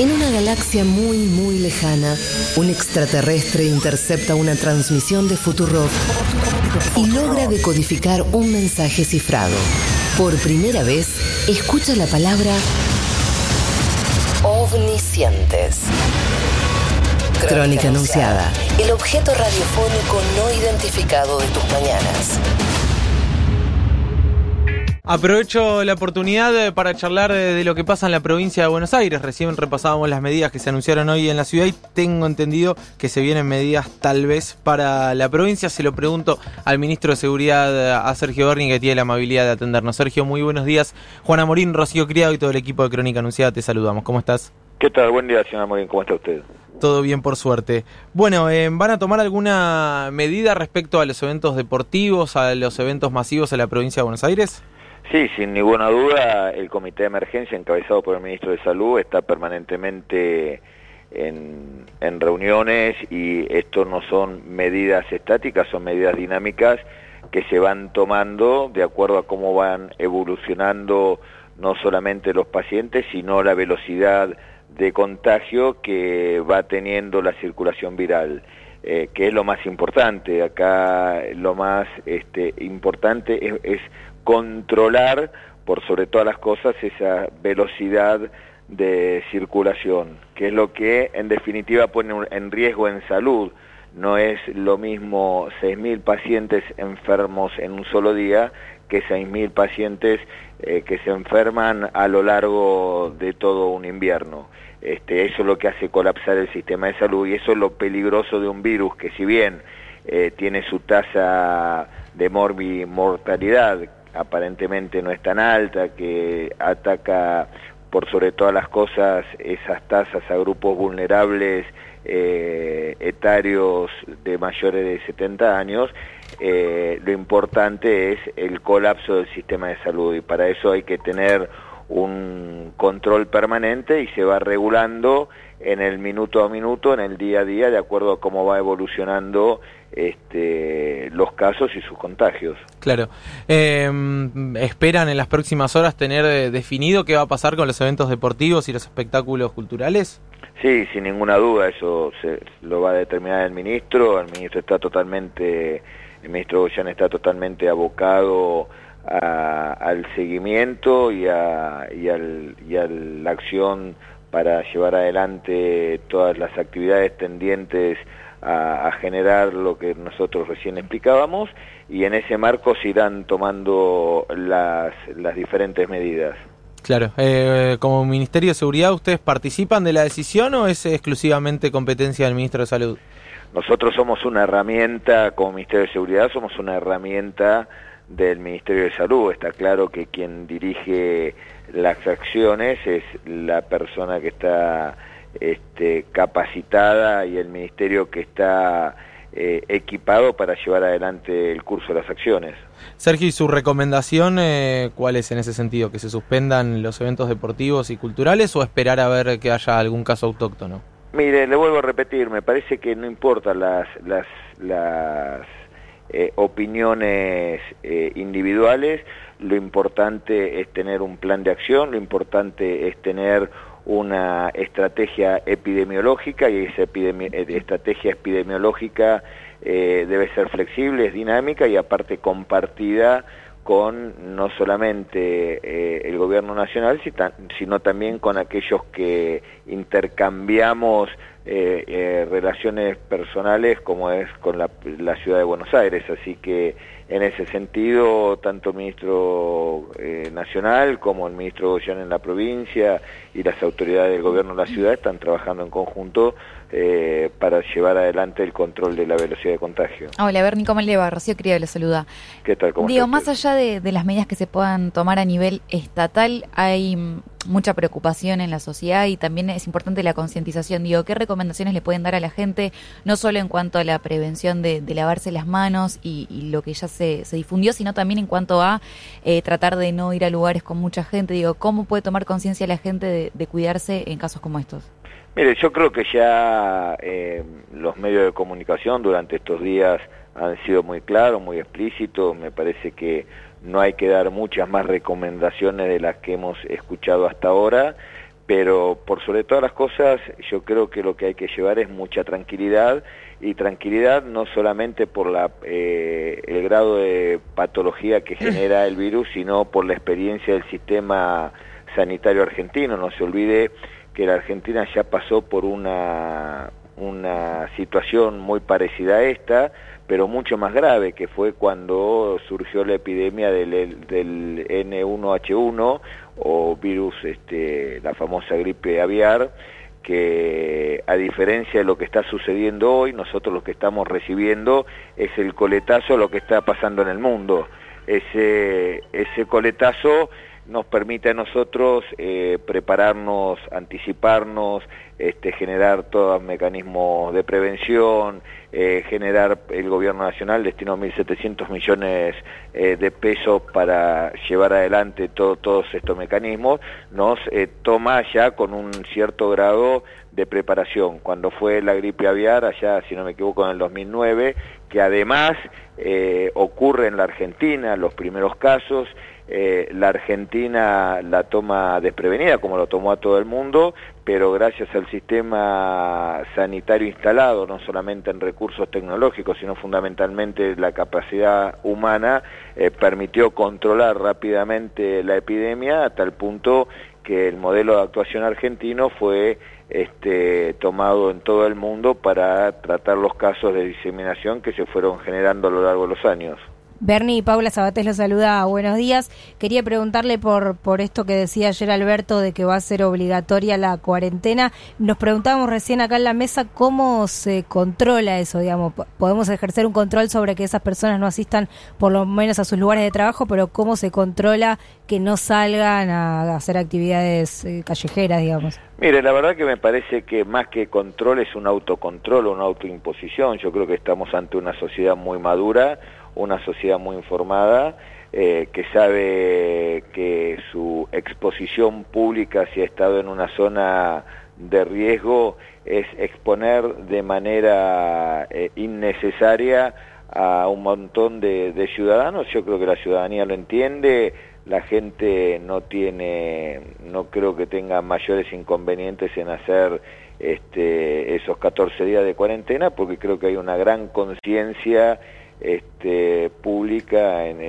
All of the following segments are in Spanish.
En una galaxia muy, muy lejana, un extraterrestre intercepta una transmisión de Futurock y logra decodificar un mensaje cifrado. Por primera vez, escucha la palabra omniscientes. Crónica anunciada. El objeto radiofónico no identificado de tus mañanas. Aprovecho la oportunidad eh, para charlar de, de lo que pasa en la provincia de Buenos Aires. Recién repasábamos las medidas que se anunciaron hoy en la ciudad y tengo entendido que se vienen medidas tal vez para la provincia. Se lo pregunto al ministro de Seguridad, a Sergio Berni, que tiene la amabilidad de atendernos. Sergio, muy buenos días. Juana Morín, Rocío Criado y todo el equipo de Crónica Anunciada, te saludamos. ¿Cómo estás? ¿Qué tal? Buen día, señora Morín. ¿Cómo está usted? Todo bien, por suerte. Bueno, eh, ¿van a tomar alguna medida respecto a los eventos deportivos, a los eventos masivos en la provincia de Buenos Aires? Sí, sin ninguna duda, el Comité de Emergencia, encabezado por el Ministro de Salud, está permanentemente en, en reuniones y esto no son medidas estáticas, son medidas dinámicas que se van tomando de acuerdo a cómo van evolucionando no solamente los pacientes, sino la velocidad de contagio que va teniendo la circulación viral. Eh, que es lo más importante. Acá lo más este, importante es, es controlar por sobre todas las cosas esa velocidad de circulación, que es lo que en definitiva pone en riesgo en salud. No es lo mismo 6.000 pacientes enfermos en un solo día que 6.000 pacientes eh, que se enferman a lo largo de todo un invierno. Este, eso es lo que hace colapsar el sistema de salud y eso es lo peligroso de un virus que si bien eh, tiene su tasa de mortalidad aparentemente no es tan alta, que ataca por sobre todas las cosas esas tasas a grupos vulnerables eh, etarios de mayores de 70 años, eh, lo importante es el colapso del sistema de salud. Y para eso hay que tener un control permanente y se va regulando en el minuto a minuto, en el día a día, de acuerdo a cómo va evolucionando este, los casos y sus contagios. Claro. Eh, ¿Esperan en las próximas horas tener eh, definido qué va a pasar con los eventos deportivos y los espectáculos culturales? Sí, sin ninguna duda, eso se, lo va a determinar el ministro. El ministro está totalmente, el ministro Goyan está totalmente abocado a, al seguimiento y a, y, al, y a la acción para llevar adelante todas las actividades tendientes a, a, generar lo que nosotros recién explicábamos y en ese marco se irán tomando las, las diferentes medidas. Claro, eh, como Ministerio de Seguridad, ¿ustedes participan de la decisión o es exclusivamente competencia del Ministro de Salud? Nosotros somos una herramienta, como Ministerio de Seguridad, somos una herramienta del Ministerio de Salud. Está claro que quien dirige las acciones es la persona que está este, capacitada y el ministerio que está eh, equipado para llevar adelante el curso de las acciones. Sergio, ¿y su recomendación eh, cuál es en ese sentido? ¿Que se suspendan los eventos deportivos y culturales o esperar a ver que haya algún caso autóctono? Mire, le vuelvo a repetir, me parece que no importa las, las, las eh, opiniones eh, individuales, lo importante es tener un plan de acción, lo importante es tener una estrategia epidemiológica y esa eh, estrategia epidemiológica eh, debe ser flexible, es dinámica y aparte compartida con no solamente eh, el gobierno nacional, sino también con aquellos que intercambiamos eh, eh, relaciones personales como es con la, la, ciudad de Buenos Aires. Así que en ese sentido, tanto el ministro eh, nacional como el ministro Goyan en la provincia y las autoridades del gobierno de la ciudad están trabajando en conjunto eh, para llevar adelante el control de la velocidad de contagio. Hola, Berni, ¿cómo le va? Rocío Criado le saluda. ¿Qué tal? ¿Cómo Digo, más allá de, de, las medidas que se puedan tomar a nivel estatal, hay mucha preocupación en la sociedad y también es importante la concientización. Digo, ¿qué recomendaciones le pueden dar a la gente, no solo en cuanto a la prevención de, de lavarse las manos y, y, lo que ya se, se, difundió, sino también en cuanto a eh, tratar de no ir a lugares con mucha gente? Digo, ¿cómo puede tomar conciencia la gente de, de cuidarse en casos como estos? Mire, yo creo que ya eh, los medios de comunicación durante estos días han sido muy claros, muy explícitos. Me parece que no hay que dar muchas más recomendaciones de las que hemos escuchado hasta ahora, pero por sobre todas las cosas yo creo que lo que hay que llevar es mucha tranquilidad y tranquilidad no solamente por la, eh, el grado de patología que genera el virus, sino por la experiencia del sistema sanitario argentino. No se olvide que la Argentina ya pasó por una, una situación muy parecida a esta, pero mucho más grave, que fue cuando surgió la epidemia del, del N1H1 o virus, este, la famosa gripe aviar, que a diferencia de lo que está sucediendo hoy, nosotros lo que estamos recibiendo es el coletazo de lo que está pasando en el mundo. Ese, ese coletazo nos permite a nosotros eh, prepararnos, anticiparnos, este, generar todos mecanismos de prevención, eh, generar el gobierno nacional destinó 1.700 millones eh, de pesos para llevar adelante todos estos mecanismos, nos toma ya con un cierto grado de preparación. Cuando fue la gripe aviar, allá, si no me equivoco, en el 2009, que además ocurre en la Argentina, los primeros casos, eh, la Argentina la toma desprevenida, como lo tomó a todo el mundo, pero gracias al sistema sanitario instalado, no solamente en recursos tecnológicos, sino fundamentalmente la capacidad humana, eh, permitió controlar rápidamente la epidemia a tal punto que el modelo de actuación argentino fue este, tomado en todo el mundo para tratar los casos de diseminación que se fueron generando a lo largo de los años. Bernie y Paula Sabatés los saluda, buenos días. Quería preguntarle por, por esto que decía ayer Alberto de que va a ser obligatoria la cuarentena. Nos preguntábamos recién acá en la mesa cómo se controla eso, digamos. Podemos ejercer un control sobre que esas personas no asistan por lo menos a sus lugares de trabajo, pero cómo se controla que no salgan a hacer actividades eh, callejeras, digamos. Mire, la verdad que me parece que más que control es un autocontrol, una autoimposición. Yo creo que estamos ante una sociedad muy madura una sociedad muy informada, eh, que sabe que su exposición pública, si ha estado en una zona de riesgo, es exponer de manera eh, innecesaria a un montón de, de, ciudadanos. Yo creo que la ciudadanía lo entiende, la gente no tiene, no creo que tenga mayores inconvenientes en hacer este, esos 14 días de cuarentena, porque creo que hay una gran conciencia este, pública en,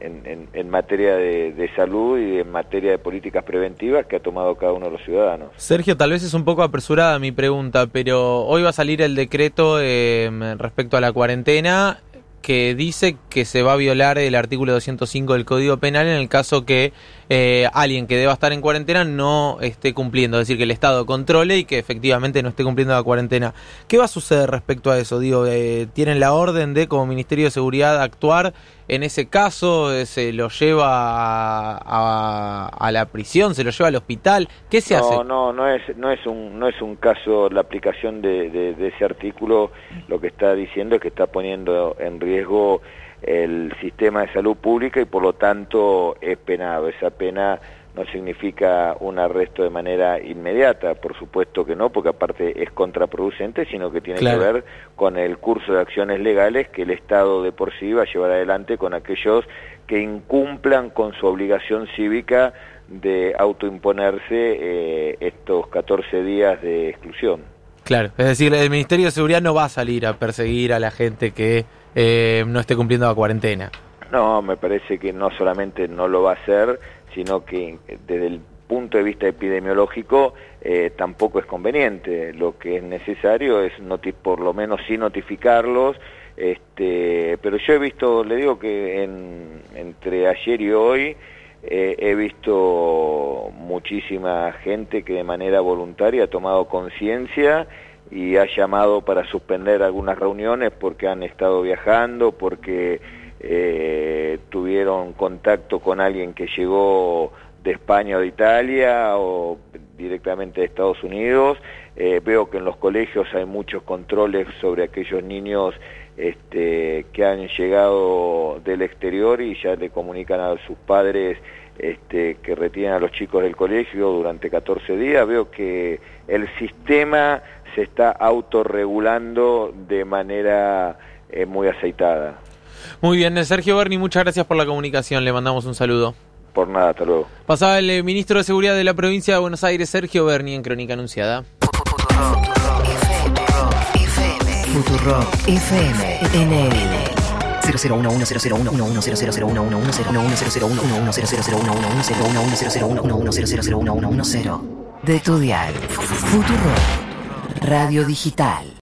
en, en, materia de, salud y en materia de políticas preventivas que ha tomado cada uno de los ciudadanos. Sergio, tal vez es un poco apresurada mi pregunta, pero hoy va a salir el decreto eh, respecto a la cuarentena que dice que se va a violar el artículo 205 del Código Penal en el caso que eh, alguien que deba estar en cuarentena no esté cumpliendo, es decir, que el Estado controle y que efectivamente no esté cumpliendo la cuarentena. ¿Qué va a suceder respecto a eso? Digo, eh, ¿tienen la orden de como Ministerio de Seguridad actuar en ese caso? Eh, ¿Se lo lleva a, la prisión? ¿Se lo lleva al hospital? ¿Qué se hace? No, no, no es, no es un, no es un caso la aplicación de, de ese artículo. Lo que está diciendo es que está poniendo en riesgo el sistema de salud pública y por lo tanto es penado. Esa pena no significa un arresto de manera inmediata, por supuesto que no, porque aparte es contraproducente, sino que tiene que ver con el curso de acciones legales que el Estado de por sí va a llevar adelante con aquellos que incumplan con su obligación cívica de autoimponerse eh, estos 14 días de exclusión. Claro, es decir, el Ministerio de Seguridad no va a salir a perseguir a la gente que eh, no esté cumpliendo la cuarentena. No, me parece que no solamente no lo va a hacer, sino que desde el punto de vista epidemiológico eh, tampoco es conveniente. Lo que es necesario es por lo menos sí notificarlos. Este, pero yo he visto, le digo que entre ayer y hoy eh, he visto muchísima gente que de manera voluntaria ha tomado conciencia y ha llamado para suspender algunas reuniones porque han estado viajando, porque eh, tuvieron contacto con alguien que llegó de España o de Italia o directamente de Estados Unidos. Eh, veo que en los colegios hay muchos controles sobre aquellos niños este, que han llegado del exterior y ya le comunican a sus padres este, que retienen a los chicos del colegio durante 14 días. Veo que el sistema se está autorregulando de manera eh, muy aceitada. Muy bien, Sergio Berni, muchas gracias por la comunicación, le mandamos un saludo. Por nada, hasta luego. Pasaba el eh, ministro de Seguridad de la provincia de Buenos Aires, Sergio Berni, en Crónica Anunciada. Rock FM en de tu. Futuro Radio Digital.